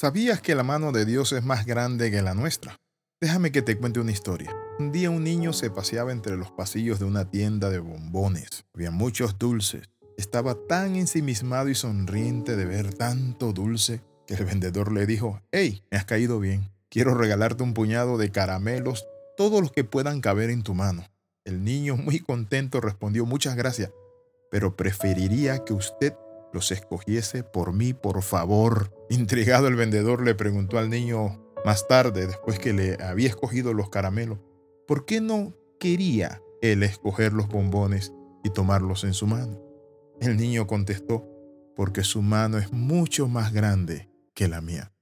¿Sabías que la mano de Dios es más grande que la nuestra? Déjame que te cuente una historia. Un día un niño se paseaba entre los pasillos de una tienda de bombones. Había muchos dulces. Estaba tan ensimismado y sonriente de ver tanto dulce que el vendedor le dijo, hey, me has caído bien. Quiero regalarte un puñado de caramelos, todos los que puedan caber en tu mano. El niño, muy contento, respondió, muchas gracias, pero preferiría que usted los escogiese por mí, por favor. Intrigado el vendedor le preguntó al niño más tarde, después que le había escogido los caramelos, ¿por qué no quería él escoger los bombones y tomarlos en su mano? El niño contestó, porque su mano es mucho más grande que la mía.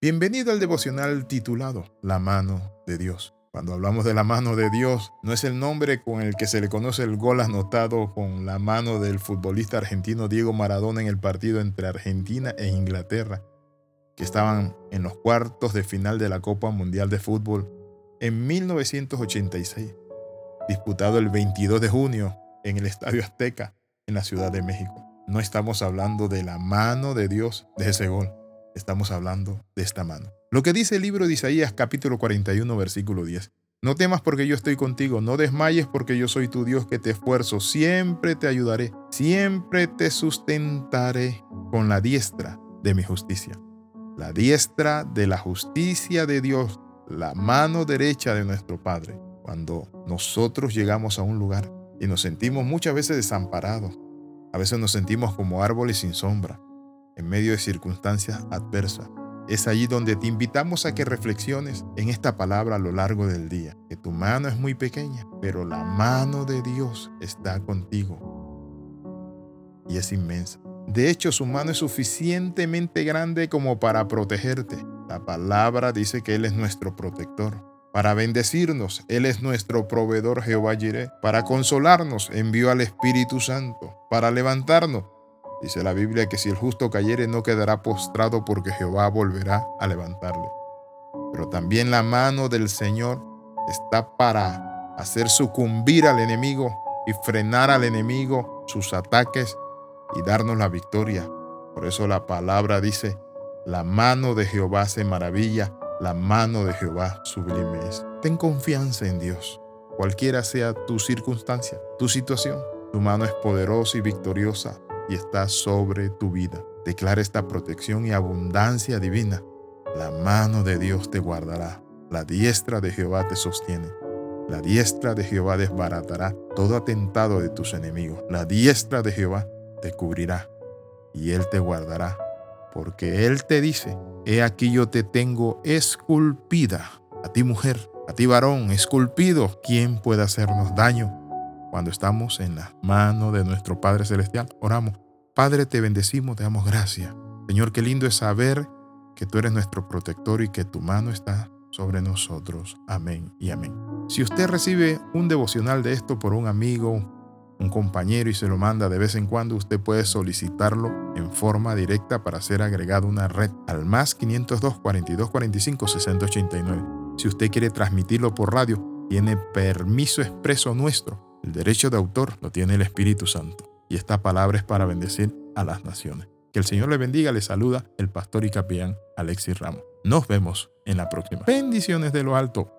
Bienvenido al devocional titulado La mano de Dios. Cuando hablamos de la mano de Dios, no es el nombre con el que se le conoce el gol anotado con la mano del futbolista argentino Diego Maradona en el partido entre Argentina e Inglaterra, que estaban en los cuartos de final de la Copa Mundial de Fútbol en 1986, disputado el 22 de junio en el Estadio Azteca en la Ciudad de México. No estamos hablando de la mano de Dios de ese gol, estamos hablando de esta mano. Lo que dice el libro de Isaías capítulo 41 versículo 10. No temas porque yo estoy contigo, no desmayes porque yo soy tu Dios que te esfuerzo, siempre te ayudaré, siempre te sustentaré con la diestra de mi justicia. La diestra de la justicia de Dios, la mano derecha de nuestro Padre. Cuando nosotros llegamos a un lugar y nos sentimos muchas veces desamparados, a veces nos sentimos como árboles sin sombra, en medio de circunstancias adversas. Es allí donde te invitamos a que reflexiones en esta palabra a lo largo del día, que tu mano es muy pequeña, pero la mano de Dios está contigo y es inmensa. De hecho, su mano es suficientemente grande como para protegerte. La palabra dice que Él es nuestro protector. Para bendecirnos, Él es nuestro proveedor Jehová Jireh. Para consolarnos, envió al Espíritu Santo. Para levantarnos, Dice la Biblia que si el justo cayere no quedará postrado porque Jehová volverá a levantarle. Pero también la mano del Señor está para hacer sucumbir al enemigo y frenar al enemigo sus ataques y darnos la victoria. Por eso la palabra dice, la mano de Jehová se maravilla, la mano de Jehová sublime es. Ten confianza en Dios, cualquiera sea tu circunstancia, tu situación. Tu mano es poderosa y victoriosa y está sobre tu vida. Declara esta protección y abundancia divina. La mano de Dios te guardará. La diestra de Jehová te sostiene. La diestra de Jehová desbaratará todo atentado de tus enemigos. La diestra de Jehová te cubrirá y Él te guardará. Porque Él te dice, he aquí yo te tengo esculpida. A ti mujer, a ti varón, esculpido. ¿Quién puede hacernos daño? Cuando estamos en la mano de nuestro Padre Celestial, oramos. Padre, te bendecimos, te damos gracias. Señor, qué lindo es saber que tú eres nuestro protector y que tu mano está sobre nosotros. Amén y amén. Si usted recibe un devocional de esto por un amigo, un compañero y se lo manda de vez en cuando, usted puede solicitarlo en forma directa para ser agregado a una red al más 502 42 45 60 89. Si usted quiere transmitirlo por radio, tiene permiso expreso nuestro el derecho de autor lo tiene el Espíritu Santo. Y esta palabra es para bendecir a las naciones. Que el Señor le bendiga, le saluda el pastor y capellán Alexis Ramos. Nos vemos en la próxima. Bendiciones de lo alto.